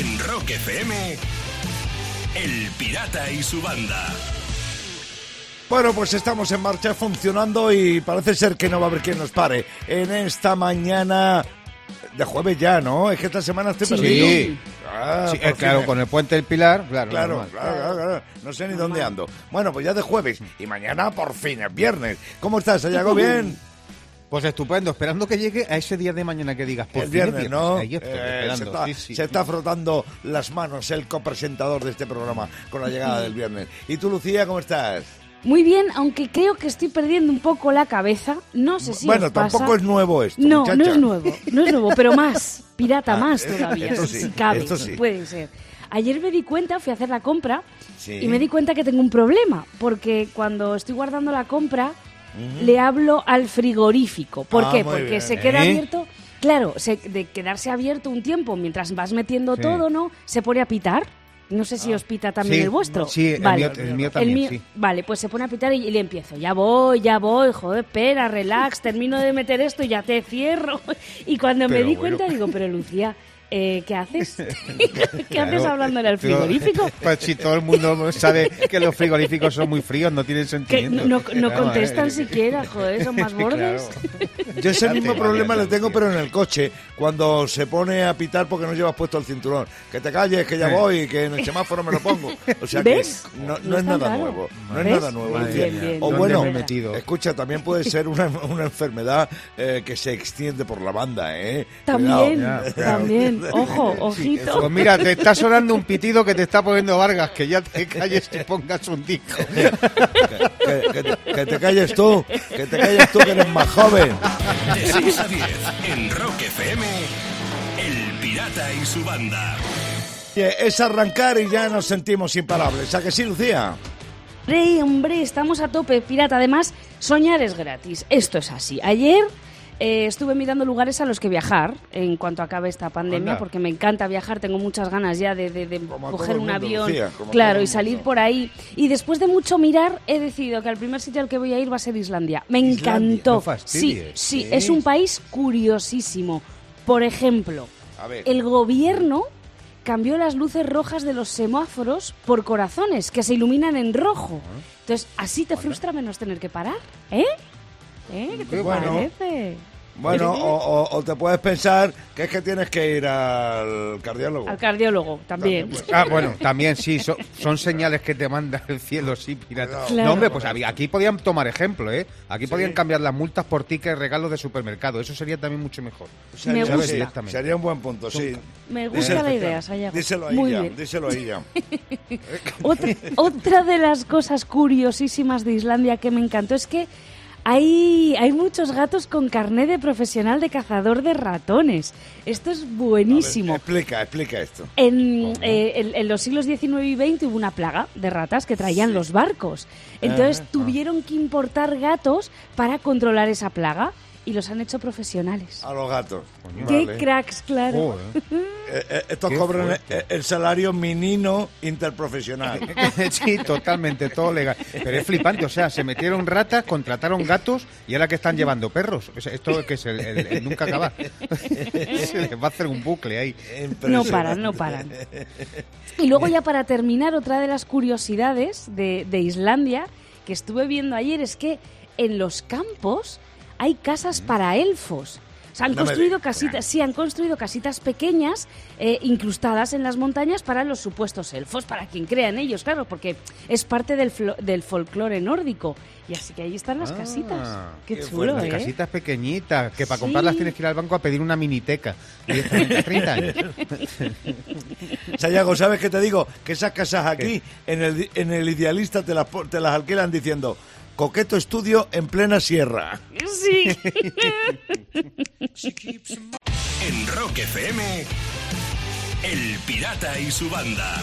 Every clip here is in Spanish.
En Rock FM, El Pirata y su banda. Bueno, pues estamos en marcha funcionando y parece ser que no va a haber quien nos pare. En esta mañana de jueves ya, ¿no? Es que esta semana estoy Sí. perdido. Ah, Sí, por eh, claro, con el puente del Pilar, claro. Claro, claro, claro, claro. No sé ni dónde ando. Bueno, pues ya de jueves y mañana por fin es viernes. ¿Cómo estás, Sayago? ¿Bien? Pues estupendo, esperando que llegue a ese día de mañana que digas, por el viernes, ¿no? Ahí estoy, Eh, esperando, se, está, sí, sí. se está frotando las manos el copresentador de este programa con la llegada del viernes. ¿Y tú, Lucía, cómo estás? Muy bien, aunque creo que estoy perdiendo un poco la cabeza. No sé si bueno, os pasa. tampoco es nuevo esto, No, muchacha. no es nuevo, no es nuevo, pero más, pirata Ah, más eh, todavía, esto si, sí, si cabe, esto sí. puede ser. Ayer me di cuenta, fui a hacer la compra Sí. y me di cuenta que tengo un problema, porque cuando estoy guardando la compra le hablo al frigorífico. ¿Por Ah, qué? Porque bien, se queda ¿eh? abierto, claro, se- de quedarse abierto un tiempo mientras vas metiendo Sí. todo, ¿no? Se pone a pitar. No sé si os pita también Sí, el vuestro. sí, el mío- el mío también, sí. Vale, pues se pone a pitar y, y le empiezo. Ya voy, ya voy, joder, espera, relax, termino de meter esto y ya te cierro. Y cuando me di bueno. cuenta digo, pero Lucía, eh, ¿qué haces? ¿Qué Claro, haces hablándole al pero- frigorífico? Pues si todo el mundo sabe que los frigoríficos son muy fríos, no tienen sentimiento. no, no Claro, contestan eh, siquiera, joder, son más bordes. Yo ese mismo problema le tengo, pero en el coche, cuando se pone a pitar porque no llevas puesto el cinturón. Que te calles, que ya Eh. voy, que en el semáforo me lo pongo. O sea ¿Ves? que no, no No es nada nuevo. No es ¿Ves? nada nuevo, Bien, bien, bien. O ¿Dónde bueno, metido? escucha, también puede ser una, una enfermedad eh, que se extiende por la banda, ¿eh? También, Cuidado. También. Ojo, ojito. Pues mira, te está sonando un pitido que te está poniendo Vargas, que ya te calles y pongas un disco. Que, que te, que te calles tú, que te calles tú que eres más joven. De 6 a 10, en Rock FM, El Pirata y su banda. Es arrancar y ya nos sentimos imparables. ¿A que sí, Lucía? Rey, hombre, estamos a tope, pirata. Además, soñar es gratis. Esto es así. Ayer eh, estuve mirando lugares a los que viajar en cuanto acabe esta pandemia, Anda. porque me encanta viajar. Tengo muchas ganas ya de, coger el un mundo, avión, Lucía, claro, el y salir por ahí. Y después de mucho mirar, he decidido que al primer sitio al que voy a ir va a ser Islandia. Me Islandia, encantó. no sí, sí, ¿Eh? es un país curiosísimo. Por ejemplo, A ver. el gobierno cambió las luces rojas de los semáforos por corazones que se iluminan en rojo. Entonces, así te frustra menos tener que parar, ¿eh? ¿Eh? ¿Qué te Bueno. parece? Bueno, o, o- o te puedes pensar que es que tienes que ir al cardiólogo. Al cardiólogo también. Ah, bueno, también sí, son, son señales que te manda el cielo, sí, pirata. Claro. No, hombre, pues aquí podían tomar ejemplo, ¿eh? Aquí podían cambiar las multas por tickets regalos de supermercado. Eso sería también mucho mejor. Me ¿Sabes? gusta. Directamente. Sería un buen punto, sí. Me gusta la idea, Sayago. Díselo a Muy ella, bien. díselo a ella. Otra, otra de las cosas curiosísimas de Islandia que me encantó es que hay, hay muchos gatos con carné de profesional de cazador de ratones. Esto es buenísimo. Explica, explica esto. En, eh, en- en los siglos XIX y XX hubo una plaga de ratas que traían los barcos. Entonces tuvieron que importar gatos para controlar esa plaga y los han hecho profesionales. A los gatos. ¡Qué Vale. cracks, claro! Joder. Eh, eh, estos Qué cobran el salario minino interprofesional. sí, totalmente, todo legal. Pero es flipante, o sea, se metieron ratas, contrataron gatos y ahora que están llevando perros. O sea, esto que es el, el- el nunca acabar. se les va a hacer un bucle ahí. No paran, no paran. Y luego ya para terminar, otra de las curiosidades de, de Islandia que estuve viendo ayer es que en los campos hay casas para elfos. O sea, han No construido casitas, sí, han construido casitas pequeñas eh, incrustadas en las montañas para los supuestos elfos, para quien crea en ellos, claro, porque es parte del, flo- del folclore nórdico. Y así que ahí están las casitas. Ah, Qué, qué chulo, Las ¿eh? casitas pequeñitas, que para Sí. comprarlas tienes que ir al banco a pedir una miniteca. Directamente a 30 años. Sayago, ¿sabes qué te digo? Que esas casas aquí, en el, en el idealista, te las, te las alquilan diciendo coqueto estudio en plena sierra. Sí. En Rock FM, El Pirata y su banda.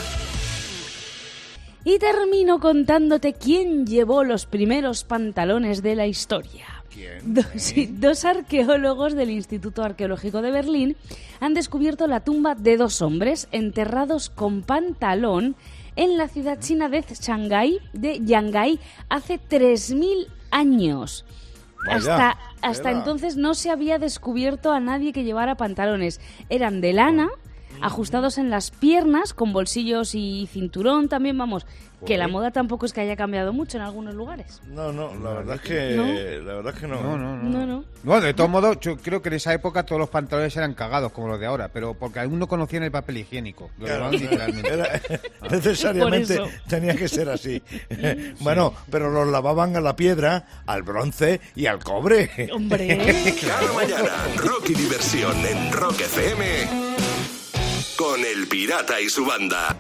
Y termino contándote quién llevó los primeros pantalones de la historia. ¿Quién? Do- sí, dos arqueólogos del Instituto Arqueológico de Berlín han descubierto la tumba de dos hombres enterrados con pantalón en la ciudad china de Shanghái, de Yangai, hace 3.000 años. Vaya, hasta entonces no se había descubierto a nadie que llevara pantalones. Eran de lana ajustados en las piernas, con bolsillos y cinturón también, vamos, que la moda tampoco es que haya cambiado mucho en algunos lugares. No, no, la verdad es que, ¿No? la verdad es que no. No, no, no. No, no. Bueno, de todos modos, yo creo que en esa época todos los pantalones eran cagados como los de ahora, pero porque aún no conocían el papel higiénico. Lo Claro, literalmente. era- necesariamente Por eso. tenía que ser así. Bueno, pero los lavaban a la piedra, al bronce y al cobre. Hombre, Cada mañana, rock y diversión en Rock FM con El Pirata y su banda.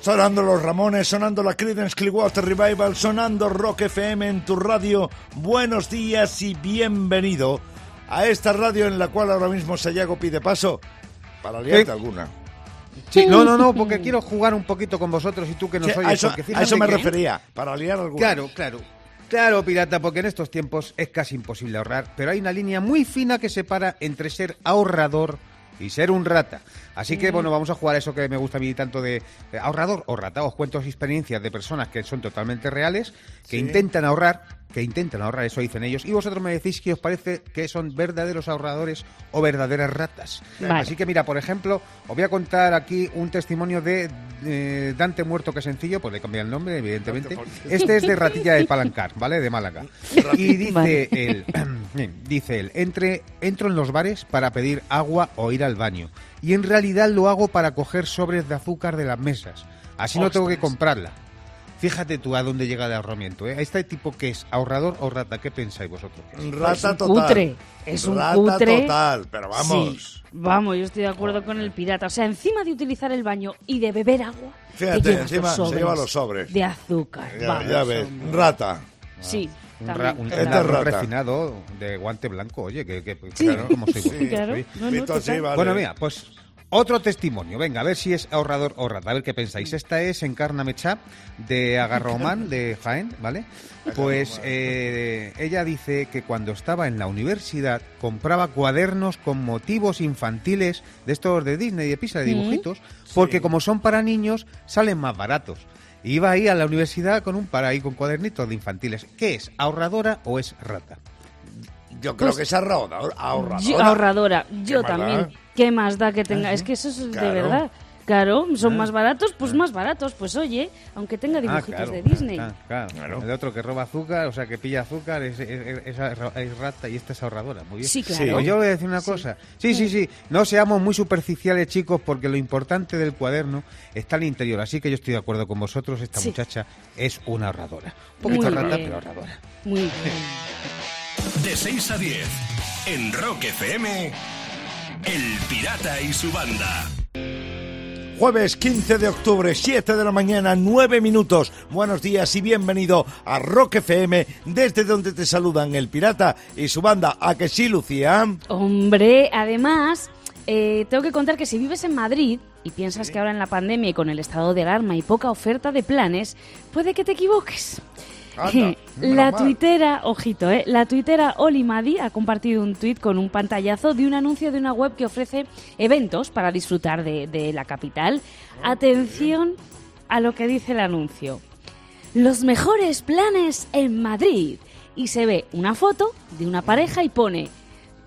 Sonando los Ramones, sonando la Creedence Clearwater Revival, sonando Rock FM en tu radio. Buenos días y bienvenido a esta radio en la cual ahora mismo Sayago pide paso para liarte Sí. alguna. Sí, no, no, no, porque quiero jugar un poquito con vosotros y tú que nos Sí, oyes. a, eso, a eso me que- refería, para liar alguna. Claro, claro. Claro, pirata, porque en estos tiempos es casi imposible ahorrar, pero hay una línea muy fina que separa entre ser ahorrador y ser un rata. Así que, bueno, vamos a jugar eso que me gusta a mí tanto de ahorrador o rata. Os cuento experiencias de personas que son totalmente reales, que Sí. intentan ahorrar, que intentan ahorrar, eso dicen ellos, y vosotros me decís que os parece que son verdaderos ahorradores o verdaderas ratas. Vale. Así que, mira, por ejemplo, os voy a contar aquí un testimonio de eh, Dante Muerto que sencillo, pues le cambié el nombre, evidentemente. Este es de Ratilla del Palancar, ¿vale? De Málaga. Y dice Vale. él, dice él, entre, entro en los bares para pedir agua o ir al baño. Y en realidad lo hago para coger sobres de azúcar de las mesas. Así no tengo que comprarla. Fíjate tú a dónde llega el ahorramiento, ¿eh? Este tipo que es ahorrador o rata, ¿qué pensáis vosotros? Rata Es un total. cutre, es un Rata cutre. total, pero vamos. Sí, vamos, yo estoy de acuerdo con el pirata. O sea, encima de utilizar el baño y de beber agua, Fíjate, encima se lleva los sobres. de azúcar. Ya, vamos, ya ves, hombre. rata. Sí, Un, ra- un, Este un refinado de guante blanco, oye, que, que Sí. claro, como soy vosotros, Claro, no, no. Bueno, mira, pues otro testimonio. Venga, a ver si es ahorrador o rata. A ver qué pensáis. Esta es Encarna Mecha de Agarromán, de Jaén, ¿vale? Pues eh, ella dice que cuando estaba en la universidad compraba cuadernos con motivos infantiles de estos de Disney, de Pisa, de dibujitos, porque como son para niños, salen más baratos. Iba ahí a la universidad con un para ahí con cuadernitos de infantiles. ¿Qué es? ¿Ahorradora o es rata? Yo creo Pues- que es ahorrador, ahorradora. Yo- ahorradora, yo ¿Qué más también. da? ¿Qué más da que tenga? Es que eso es Claro. de verdad. Claro, son más baratos, pues más baratos. Pues oye, aunque tenga dibujitos Ah, claro, de Disney. claro, claro. Claro. El otro que roba azúcar, o sea, que pilla azúcar, es, es- es- esa es rata y esta es ahorradora. Muy bien. Sí, Sí. claro. Pues yo voy a decir una cosa. Sí, sí, sí. No seamos muy superficiales, chicos, porque lo importante del cuaderno está al interior. Así que yo estoy de acuerdo con vosotros. Esta Sí. muchacha es una ahorradora. Un poquito Muy rata, bien. pero ahorradora. Muy bien. De 6 a 10 en Rock FM, El Pirata y su banda. Jueves 15 de octubre, 7 de la mañana, 9 minutos. Buenos días y bienvenido a Rock FM, desde donde te saludan el pirata y su banda. ¿A que sí, Lucía? Hombre, además, eh, tengo que contar que si vives en Madrid y piensas que ahora en la pandemia y con el estado de alarma y poca oferta de planes, puede que te equivoques. Anda, la tuitera, ojito, eh, la tuitera Oli Madi ha compartido un tuit con un pantallazo de un anuncio de una web que ofrece eventos para disfrutar de, de la capital. Atención a lo que dice el anuncio. Los mejores planes en Madrid. Y se ve una foto de una pareja y pone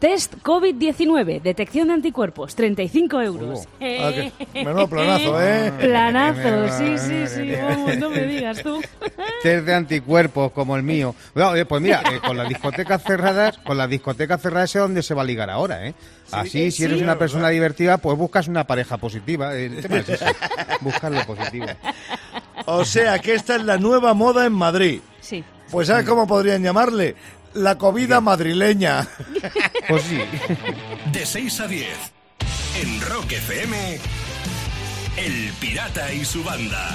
Test COVID-19, detección de anticuerpos, 35 euros. Ah, que- menudo planazo, ¿eh? Planazo, sí, sí, sí, vamos, no me digas tú. Test de anticuerpos como el mío. No, eh, pues mira, eh, con las discotecas cerradas, con las discotecas cerradas es donde se va a ligar ahora, ¿eh? Así, si eres sí, una persona verdad. divertida, pues buscas una pareja positiva. eh, El tema es ese, buscar lo positivo. O sea que esta es la nueva moda en Madrid. Sí. Pues ¿sabes cómo podrían llamarle? La comida madrileña. Pues sí. De 6 a 10 en Rock FM, El Pirata y su banda.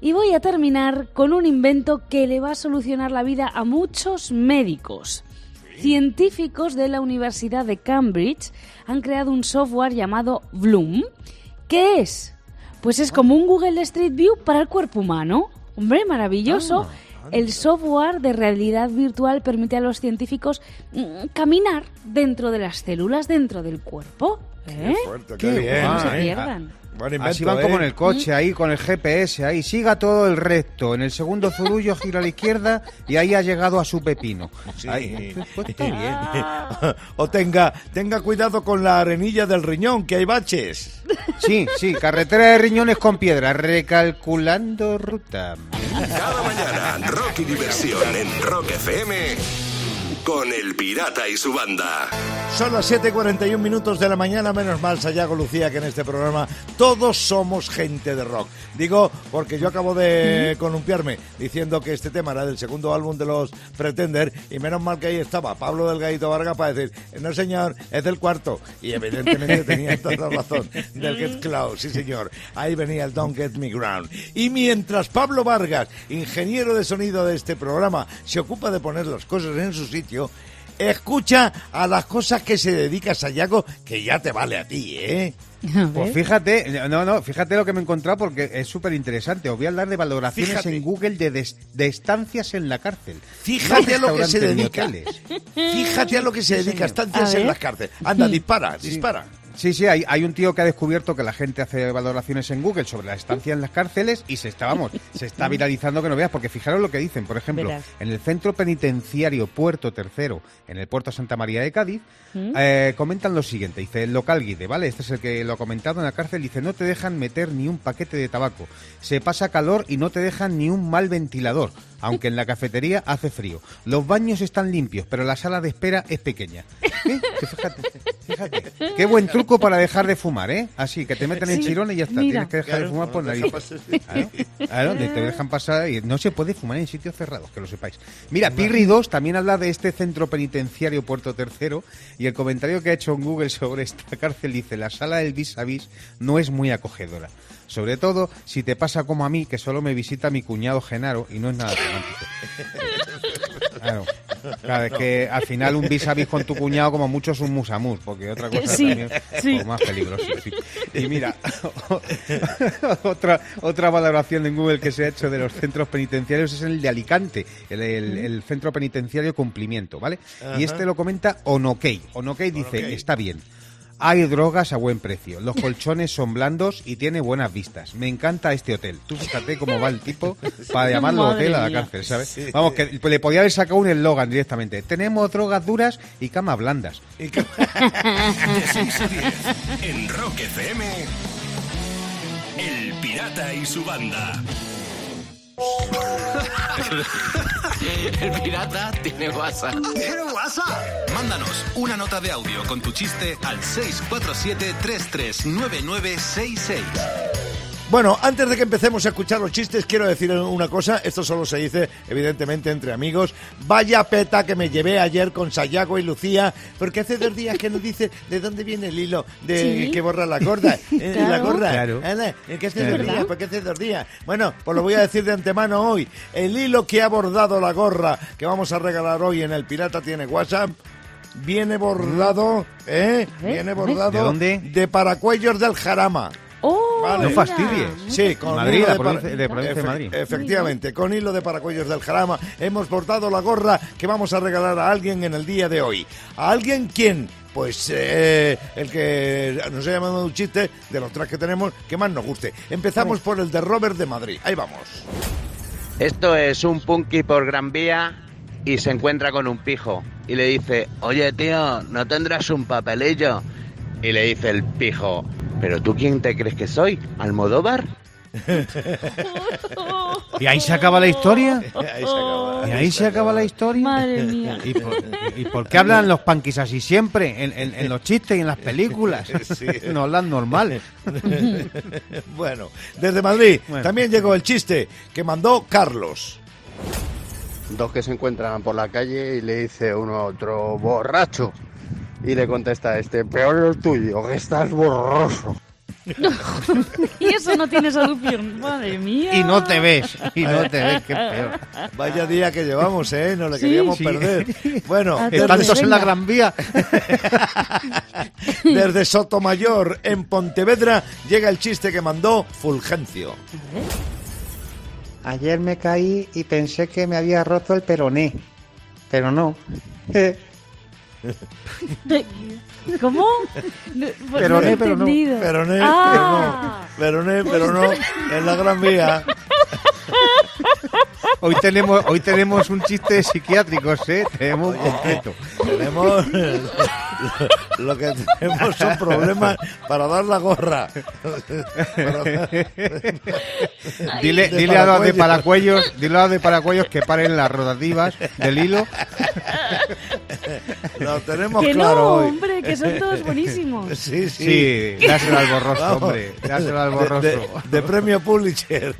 Y voy a terminar con un invento que le va a solucionar la vida a muchos médicos. Científicos de la Universidad de Cambridge han creado un software llamado Bloom. ¿Qué es? Pues es como un Google Street View para el cuerpo humano. Hombre, maravilloso. El software de realidad virtual permite a los científicos mm, caminar dentro de las células, dentro del cuerpo. ¿Eh? Fuerte, Qué qué bien. No se Ah, ¿eh? pierdan. Buen invento, Así van ¿eh? como en el coche, ahí con el GPS, ahí siga todo el recto. En el segundo zurullo gira a la izquierda y ahí ha llegado a su pepino. Sí. Ahí, pues bien. o tenga, tenga cuidado con la arenilla del riñón, que hay baches. Sí, sí, carretera de riñones con piedra, recalculando ruta. Cada mañana, rock y diversión en Rock FM con El Pirata y su banda. Son las 7.41 minutos de la mañana, menos mal, Sayago Lucía, que en este programa todos somos gente de rock. Digo, porque yo acabo de columpiarme diciendo que este tema era del segundo álbum de los Pretender, y menos mal que ahí estaba Pablo Delgadito Vargas para decir, no señor, es del cuarto. Y evidentemente tenía toda la razón, del Get Cloud, sí señor. Ahí venía el Don't Get Me Ground. Y mientras Pablo Vargas, ingeniero de sonido de este programa, se ocupa de poner las cosas en su sitio, escucha a las cosas que se dedica Sayago, que ya te vale a ti, ¿eh? A Pues fíjate, no, no, fíjate lo que me he encontrado porque es súper interesante. Os voy a hablar de valoraciones Fíjate. en Google de, des- de estancias en la cárcel. Fíjate a lo que se dedica. Fíjate a lo que se dedica, A estancias en las cárceles. Anda, dispara, dispara. Sí, sí, hay, hay un tío que ha descubierto que la gente hace valoraciones en Google sobre la estancia en las cárceles y se está, vamos, se está viralizando que no veas, porque fijaros lo que dicen, por ejemplo, Verás. en el centro penitenciario Puerto Tercero, en el puerto Santa María de Cádiz, eh, comentan lo siguiente, dice el local guide, ¿vale? Este es el que lo ha comentado en la cárcel, dice, no te dejan meter ni un paquete de tabaco, se pasa calor y no te dejan ni un mal ventilador, aunque en la cafetería hace frío. Los baños están limpios, pero la sala de espera es pequeña. ¿Eh? Fíjate, fíjate. Qué buen truco para dejar de fumar, ¿eh? Así, que te meten en Sí, chirón y ya está. mira. Tienes que dejar de fumar por nariz. Claro, te dejan pasar y no se puede fumar en sitios cerrados, que lo sepáis. Mira, Pirri 2 también habla de este centro penitenciario Puerto Tercero y el comentario que ha hecho en Google sobre esta cárcel dice, la sala del vis a vis no es muy acogedora. Sobre todo si te pasa como a mí, que solo me visita mi cuñado Genaro y no es nada romántico. Claro. Claro, es que al final un vis a vis con tu cuñado como mucho es un musamus, porque otra cosa Sí, también sí. más peligroso. sí. Y mira, otra otra valoración en Google que se ha hecho de los centros penitenciarios es el de Alicante, el, el- el centro penitenciario cumplimiento, ¿vale? Y este lo comenta Onokei. Onokei dice, está bien. Hay drogas a buen precio, los colchones son blandos y tiene buenas vistas. Me encanta este hotel. Tú fíjate cómo va el tipo para llamarlo Madre hotel a la cárcel, ¿sabes? Vamos, que le podía haber sacado un eslogan directamente. Tenemos drogas duras y camas blandas. Y que- De 6 a 10 en Rock FM. El Pirata y su banda. El pirata tiene WhatsApp. ¿Tiene WhatsApp? Mándanos una nota de audio con tu chiste al 647-339966. Bueno, antes de que empecemos a escuchar los chistes, quiero decir una cosa. Esto solo se dice, evidentemente, entre amigos. Vaya peta que me llevé ayer con Sayago y Lucía, porque hace dos días que nos dice de dónde viene el hilo de Sí. que borra la gorda. Eh, La gorra. Claro. Eh, que hace dos días, porque hace dos días. Bueno, pues lo voy a decir de antemano hoy. El hilo que ha bordado la gorra que vamos a regalar hoy en El Pirata tiene WhatsApp. Viene bordado, ¿eh? ver, Viene bordado ¿De dónde? de Paracuellos del Jarama. Vale. No fastidies. Sí, con Madrid, hilo de, para- provincia- de provincia de Efe- Madrid. Efectivamente, con hilo de paracuellos del Jarama hemos bordado la gorra que vamos a regalar a alguien en el día de hoy. ¿A alguien quién? Pues eh, el que nos haya mandado un chiste de los tres que tenemos que más nos guste. Empezamos por el de Robert de Madrid. Ahí vamos. Esto es un punky por Gran Vía y se encuentra con un pijo y le dice, oye tío, ¿no tendrás un papelillo? Y le dice el pijo, ¿pero tú quién te crees que soy? ¿Almodóvar? ¿Y ahí se acaba la historia? Ahí se acaba. ¿Y ahí se acaba la historia? Madre mía. ¿Y por, y por qué hablan los panquis así siempre? En, en- en los chistes y en las películas. Sí. No hablan normal. Bueno, desde Madrid Bueno. también llegó el chiste que mandó Carlos. Dos que se encuentran por la calle y le dice uno a otro, borracho. Y le contesta este, peor el tuyo, que estás borroso. Y eso no tiene solución. Madre mía. Y no te ves. Y no te ves, qué peor. Vaya día que llevamos, ¿eh? No le Sí. queríamos Sí. perder. Bueno, desde- Tantos en la. Gran Vía. Desde Sotomayor, en Pontevedra, llega el chiste que mandó Fulgencio. Ayer me caí y pensé que me había roto el peroné, pero no. ¿Cómo? No, pues Pero no he no, pero no. entendido. Pero no, Ah. pero no, pero no, pero no, en la Gran Vía. Hoy tenemos, hoy tenemos un chiste de psiquiátricos, ¿eh? Tenemos un completo. Tenemos lo que tenemos son problemas para dar la gorra. Dile, De dile a los de paracuellos. paracuellos, dile a los de paracuellos que paren las rotativas del hilo. Lo tenemos Que claro no, hoy. hombre, que son todos buenísimos. Sí, sí. Sí, dáselo al borroso, Vamos. hombre. Dáselo al De- borroso. De, de premio Pulitzer.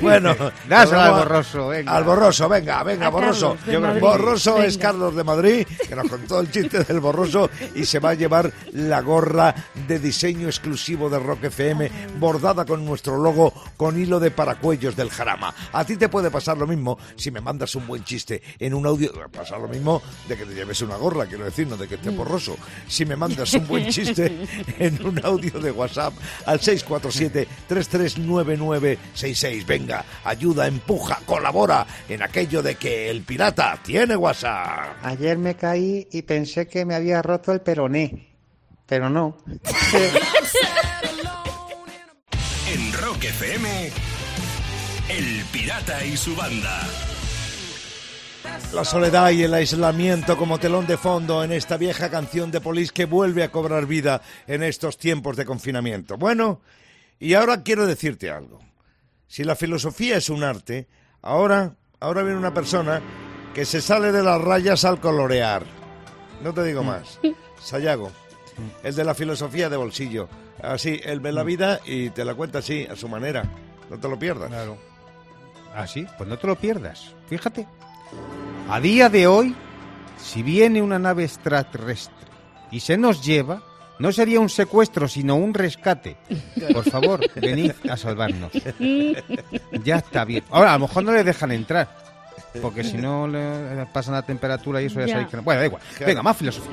bueno, Dáselo al borroso, venga. Al borroso, venga, venga, A borroso. Yo creo- borroso es. Carlos de Madrid, que nos contó el chiste del borroso y se va a llevar la gorra de diseño exclusivo de Rock FM, bordada con nuestro logo con hilo de paracuellos del jarama. A ti te puede pasar lo mismo si me mandas un buen chiste en un audio. Pasa lo mismo de que te lleves una gorra, quiero decir, no de que esté borroso. Si me mandas un buen chiste en un audio de WhatsApp al 647-339966. Venga, ayuda, empuja, colabora en aquello de que el pirata tiene WhatsApp. Ayer me caí y pensé que me había roto el peroné, pero no. En Rock FM, El Pirata y su banda. La soledad y el aislamiento como telón de fondo en esta vieja canción de Polis que vuelve a cobrar vida en estos tiempos de confinamiento. Bueno, y ahora quiero decirte algo. Si la filosofía es un arte, ahora, ahora viene una persona que se sale de las rayas al colorear. No te digo más. Sayago, el de la filosofía de bolsillo. Así, él ve la vida y te la cuenta así, a su manera. No te lo pierdas. Claro. ¿Ah, sí? Pues no te lo pierdas. Fíjate. A día de hoy, si viene una nave extraterrestre y se nos lleva, no sería un secuestro, sino un rescate. Por favor, venid a salvarnos. Ya está bien. Ahora, a lo mejor no le dejan entrar. Porque si no le pasan la temperatura y eso ya, Ya. sabéis que no. Bueno, da igual. Venga, más filosofía.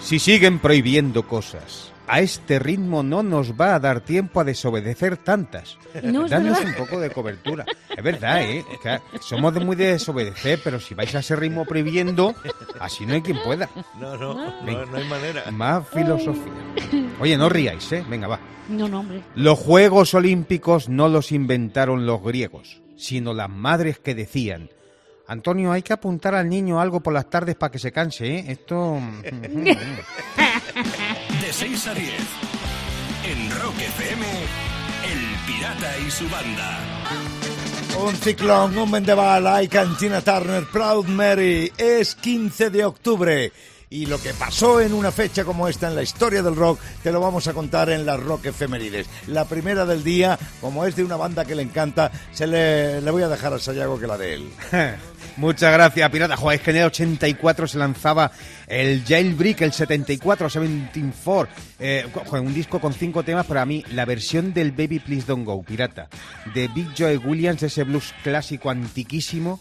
Si siguen prohibiendo cosas, a este ritmo no nos va a dar tiempo a desobedecer tantas. No, Danos un poco de cobertura. Es verdad, ¿eh? Que somos de muy de desobedecer, pero si vais a ese ritmo prohibiendo, así no hay quien pueda. No, no, no, no hay manera. Más filosofía. Oye, no ríais, ¿eh? Venga, va. No, no, hombre. Los Juegos Olímpicos no los inventaron los griegos, sino las madres que decían, Antonio, hay que apuntar al niño algo por las tardes para que se canse, ¿eh? Esto... De 6 a 10. En Rock FM, El Pirata y su banda. Un ciclón, un vendaval, y Cantina Turner, Proud Mary. Es 15 de octubre. Y lo que pasó en una fecha como esta en la historia del rock, te lo vamos a contar en las Rock Efemérides. La primera del día, como es de una banda que le encanta, se le, le voy a dejar a Sayago que la de él. Muchas gracias, Pirata. Joder, es que en el 84 se lanzaba el Jailbreak, el 74, 74. Eh, joder, un disco con cinco temas, pero a mí la versión del Baby Please Don't Go, Pirata, de Big Joe Williams, ese blues clásico antiquísimo,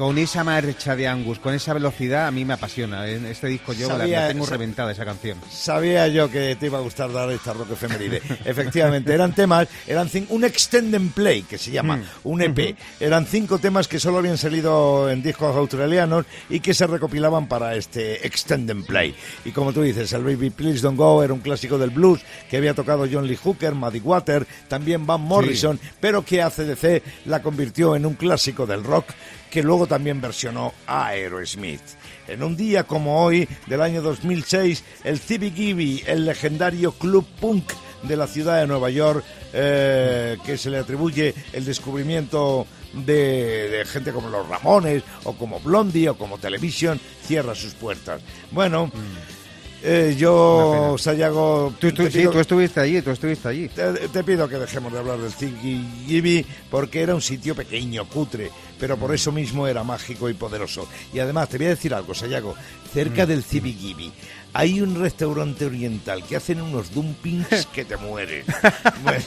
con esa marcha de Angus, con esa velocidad, a mí me apasiona. En este disco yo la, Sabía- la tengo reventada esa canción. Sabía yo que te iba a gustar dar esta rock efeméride. Efectivamente, eran temas, eran un extend and play, que se llama, un EP. Eran cinco temas que solo habían salido en discos australianos y que se recopilaban para este extend and play. Y como tú dices, el Baby Please Don't Go era un clásico del blues que había tocado John Lee Hooker, Muddy Water, también Van Morrison, pero que ACDC la convirtió en un clásico del rock que luego también versionó a Aerosmith. En un día como hoy, del año 2006, el CBGB, el legendario club punk de la ciudad de Nueva York, eh, que se le atribuye el descubrimiento de, de gente como los Ramones, o como Blondie, o como Television, cierra sus puertas. Bueno, eh, yo, Sayago, Tú, tú- sí, pido- tú estuviste allí, tú estuviste allí. te, te pido que dejemos de hablar del CBGB porque era un sitio pequeño, cutre, pero por eso mismo era mágico y poderoso. Y además, te voy a decir algo, Sayago, cerca del CBGB hay un restaurante oriental que hacen unos dumplings que te mueren. Bueno,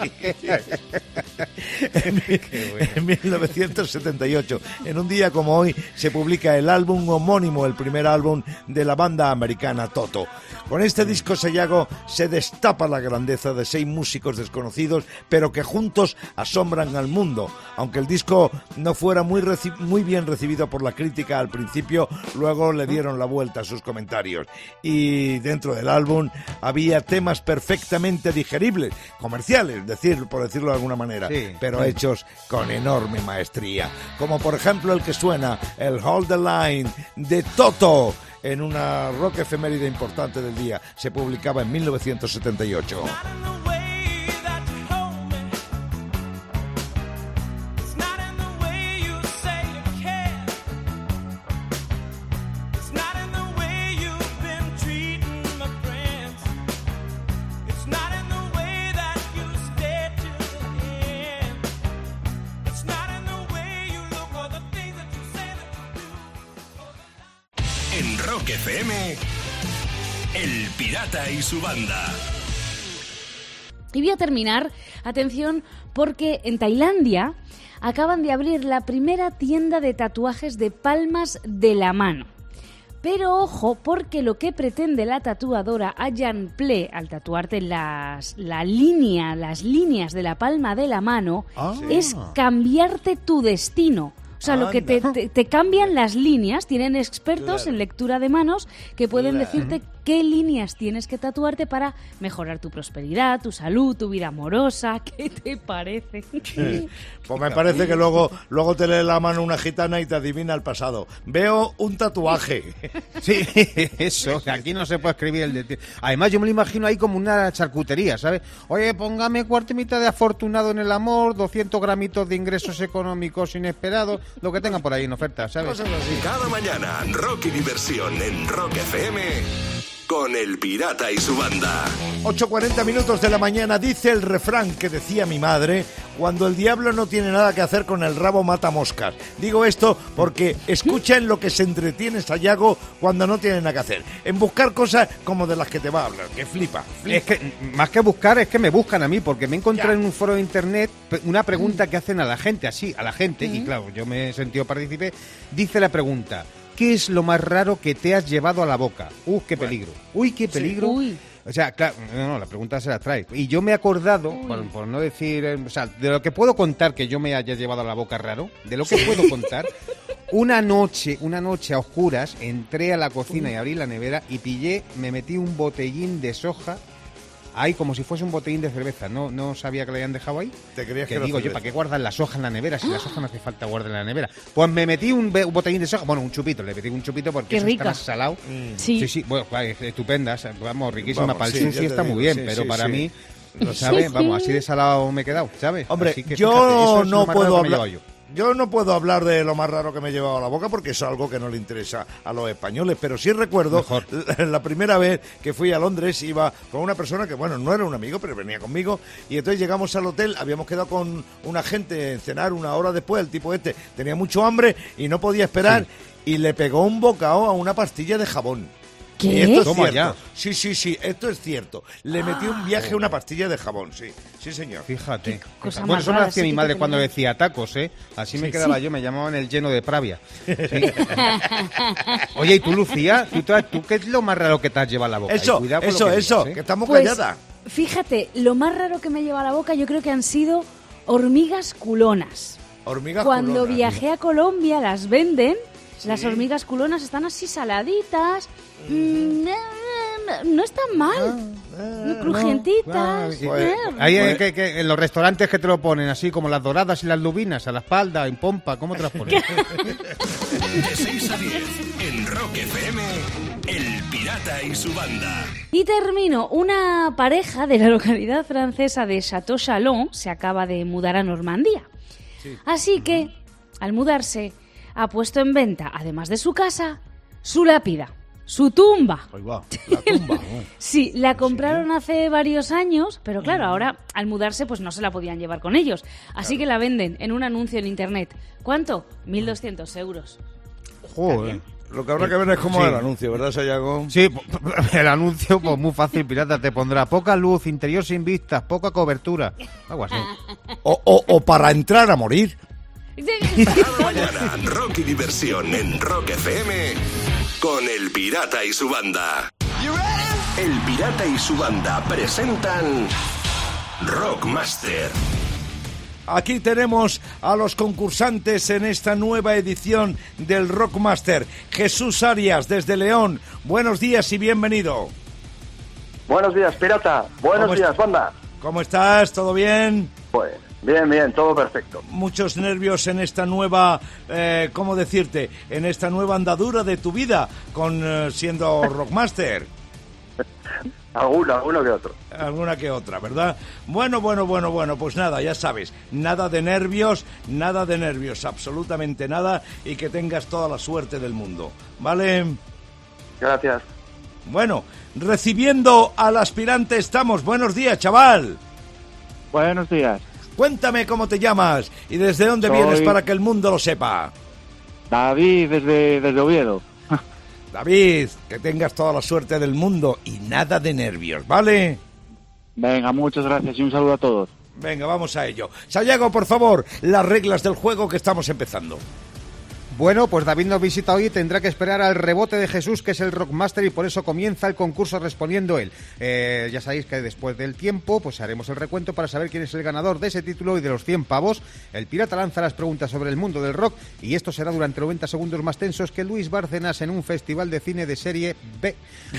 sí. En, en 1978, en un día como hoy, se publica el álbum homónimo, el primer álbum de la banda americana Toto. Con este disco Sayago se destapa la grandeza de seis músicos desconocidos, pero que juntos asombran al mundo. Aunque el disco no fuera muy, reci- muy bien recibido por la crítica al principio, luego le dieron la vuelta a sus comentarios. Y dentro del álbum había temas perfectamente digeribles, comerciales, decir, por decirlo de alguna manera, Sí. pero hechos con enorme maestría. Como por ejemplo el que suena, el Hold the Line de Toto. En una rock efeméride importante del día, se publicaba en 1978. En Rock FM, El Pirata y su banda. Y voy a terminar, atención, porque en Tailandia acaban de abrir la primera tienda de tatuajes de palmas de la mano. Pero ojo, porque lo que pretende la tatuadora Ayan Ple al tatuarte las, la línea, las líneas de la palma de la mano, Ah. es cambiarte tu destino. O sea, lo que te, te- te cambian las líneas, tienen expertos Claro. en lectura de manos que pueden Claro. decirte qué líneas tienes que tatuarte para mejorar tu prosperidad, tu salud, tu vida amorosa. ¿Qué te parece? Pues me parece que luego, luego te lee la mano una gitana y te adivina el pasado. Veo un tatuaje. Sí, eso. Aquí no se puede escribir el de... Además, yo me lo imagino ahí como una charcutería, ¿sabes? Oye, póngame cuarto y mitad de afortunado en el amor, 200 gramitos de ingresos económicos inesperados, lo que tengan por ahí en oferta, ¿sabes? Cada mañana, rock y diversión en Rock FM con El Pirata y su banda. 8.40 minutos de la mañana dice el refrán que decía mi madre, cuando el diablo no tiene nada que hacer con el rabo mata moscas. Digo esto porque escucha en lo que se entretiene Sayago cuando no tiene nada que hacer. En buscar cosas como de las que te va a hablar, que flipa. flipa. Es que más que buscar, es que me buscan a mí, porque me encontré en un foro de internet una pregunta que hacen a la gente, así, a la gente, y claro, yo me he sentido partícipe. Dice la pregunta: ¿Qué es lo más raro que te has llevado a la boca? ¡Uh, qué peligro! ¡Uy, qué peligro! Uy. O sea, claro, no, no, la pregunta se la trae. Y yo me he acordado, por, por no decir, eh, o sea, de lo que puedo contar que yo me haya llevado a la boca raro, de lo que puedo contar, una noche, una noche a oscuras, entré a la cocina y abrí la nevera y pillé, me metí un botellín de soja, ahí como si fuese un botellín de cerveza, no, no sabía que le habían dejado ahí. Te creías que que digo yo. ¿para qué guardan la soja en la nevera? Si la soja no hace falta guardar en la nevera. Pues me metí un, botellín de soja, bueno, un chupito, le metí un chupito porque eso está más salado. Sí. Sí, sí, bueno, va, es estupenda, vamos, riquísima Vamos, para el sí, está digo, muy bien, sí, pero sí, para sí. mí, ¿sabes? Vamos, así de salado me he quedado, ¿sabes? Hombre, Así que yo fíjate, eso es lo no puedo que me he hablar. yo. Yo no puedo hablar de lo más raro que me he llevado a la boca porque es algo que no le interesa a los españoles, pero sí recuerdo la primera vez que fui a Londres iba con una persona que, bueno, no era un amigo, pero venía conmigo y entonces llegamos al hotel, habíamos quedado con una gente en cenar una hora después, el tipo este tenía mucho hambre y no podía esperar y le pegó un bocado a una pastilla de jabón. ¿Qué? Esto es Toma cierto. ya. Sí, sí, sí, esto es cierto. Le metí un viaje a una pastilla de jabón, sí. Sí, señor. Fíjate. cosa bueno, más eso me rara, hacía sí mi que madre te cuando tenía. decía tacos, ¿eh? Así me quedaba yo, me llamaban el lleno de pravia. Sí. Oye, ¿y tú, Lucía? ¿Tú, te- tú qué es lo más raro que te has llevado a la boca? Y Eso, cuidado con lo eso, que eso, digas, ¿eh? que estamos Pues, calladas. fíjate, lo más raro que me lleva a la boca yo creo que han sido hormigas culonas. Hormigas Cuando culonas. viajé a Colombia las venden, las hormigas culonas están así saladitas, mm, eh, no están mal. Ah, y- eh, Ahí Pues- eh, que, que en los restaurantes que te lo ponen así como las doradas y las lubinas a la espalda, en pompa, ¿cómo te las ponen? De 6 a 10 en Rock FM, El Pirata y su banda. Y termino, una pareja de la localidad francesa de Château Chalon se acaba de mudar a Normandía. Así que, al mudarse, ha puesto en venta, además de su casa, su lápida, su tumba. Ahí va, la tumba. Sí, la compraron hace varios años, pero claro, ahora al mudarse pues no se la podían llevar con ellos. Así que la venden en un anuncio en internet. ¿Cuánto? 1.200 euros. Joder. Lo que habrá que ver es cómo Sí. el anuncio, ¿verdad, Sayago? Sí, el anuncio, pues muy fácil, pirata, te pondrá poca luz, interior sin vistas, poca cobertura, algo así. o, o- o para entrar a morir. Cada mañana, rock y diversión en Rock FM con El Pirata y su banda. El Pirata y su banda presentan Rockmaster. Aquí tenemos a los concursantes en esta nueva edición del Rockmaster. Jesús Arias, desde León. Buenos días y bienvenido. Buenos días, pirata. Buenos ¿Cómo días, está? banda. ¿Cómo estás? ¿Todo bien? Pues bien, bien, todo perfecto. Muchos nervios en esta nueva, eh, ¿cómo decirte? En esta nueva andadura de tu vida con eh, siendo Rockmaster. Alguno, alguno que otro. Alguna que otra, ¿verdad? Bueno, bueno, bueno, bueno, pues nada, ya sabes, nada de nervios, nada de nervios, absolutamente nada, y que tengas toda la suerte del mundo, ¿vale? Gracias. Bueno, recibiendo al aspirante estamos. Buenos días, chaval. Buenos días. Cuéntame cómo te llamas y desde dónde Soy- vienes para que el mundo lo sepa. David desde, desde Oviedo. David, que tengas toda la suerte del mundo y nada de nervios, ¿vale? Venga, muchas gracias y un saludo a todos. Venga, vamos a ello. Sayago, por favor, las reglas del juego que estamos empezando. Bueno, pues David nos visita hoy y tendrá que esperar al rebote de Jesús, que es el Rockmaster, y por eso comienza el concurso respondiendo él. Eh, ya sabéis que después del tiempo, pues haremos el recuento para saber quién es el ganador de ese título y de los 100 pavos. El pirata lanza las preguntas sobre el mundo del rock y esto será durante 90 segundos más tensos que Luis Bárcenas en un festival de cine de serie B.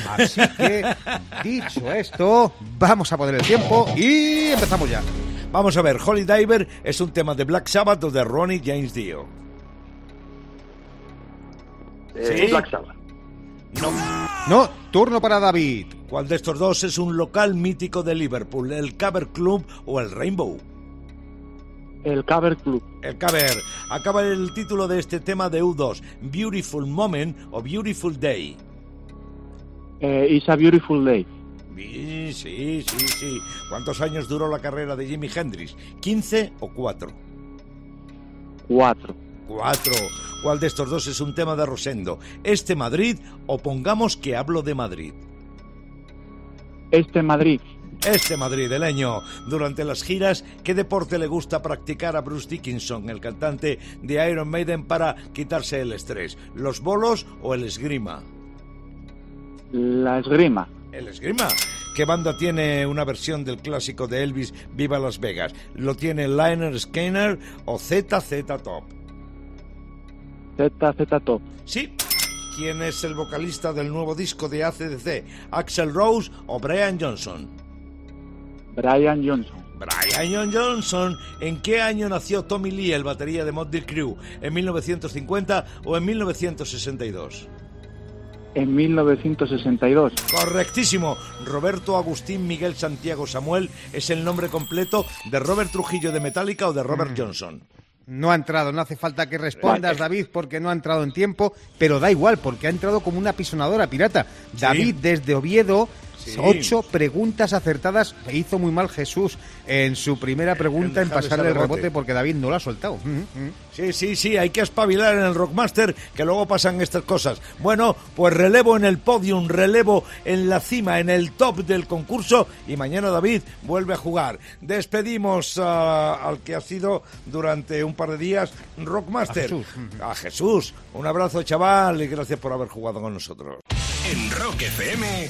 Así que, dicho esto, vamos a poner el tiempo y empezamos ya. Vamos a ver, Holy Diver es un tema de Black Sabbath o de Ronnie James Dio. Eh, ¿Sí? Black Sabbath. No, turno para David. ¿Cuál de estos dos es un local mítico de Liverpool? ¿El Caber Club o el Rainbow? El Cover Club. El Caber. Acaba el título de este tema de U2, Beautiful Moment o Beautiful Day. Eh, It's a Beautiful Day. Sí, sí, sí, sí. ¿Cuántos años duró la carrera de Jimi Hendrix? ¿15 o 4? Cuatro. 4. ¿Cuál de estos dos es un tema de Rosendo? ¿Este Madrid o pongamos que hablo de Madrid? Este Madrid. Este madrileño, durante las giras, ¿qué deporte le gusta practicar a Bruce Dickinson, el cantante de Iron Maiden, para quitarse el estrés? ¿Los bolos o el esgrima? La esgrima. El esgrima. ¿Qué banda tiene una versión del clásico de Elvis, Viva Las Vegas? ¿Lo tiene Liner Skinner o ZZ Top? ZZ Top. Sí. ¿Quién es el vocalista del nuevo disco de ACDC? ¿Axel Rose o Brian Johnson? Brian Johnson. Brian Johnson. ¿En qué año nació Tommy Lee, el batería de Motley Crue? ¿En 1950 o en 1962? En 1962. Correctísimo. Roberto Agustín Miguel Santiago Samuel es el nombre completo de Robert Trujillo de Metallica o de Robert Johnson. No ha entrado, no hace falta que respondas, David, porque no ha entrado en tiempo, pero da igual, porque ha entrado como una pisonadora pirata. David, desde Oviedo, Sí. ocho preguntas acertadas. Hizo muy mal Jesús en su primera pregunta en, dejarle pasarle el rebote. rebote, porque David no lo ha soltado. Mm. Sí, sí, sí, hay que espabilar en el Rockmaster, que luego pasan estas cosas. Bueno, pues relevo en el podium, relevo en la cima, en el top del concurso, y mañana David vuelve a jugar. Despedimos ah, al que ha sido durante un par de días Rockmaster. A Jesús. A Jesús. Un abrazo, chaval, y gracias por haber jugado con nosotros. En Rock FM,